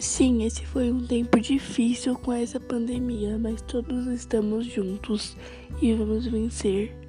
Sim, esse foi um tempo difícil com essa pandemia, mas todos estamos juntos e vamos vencer.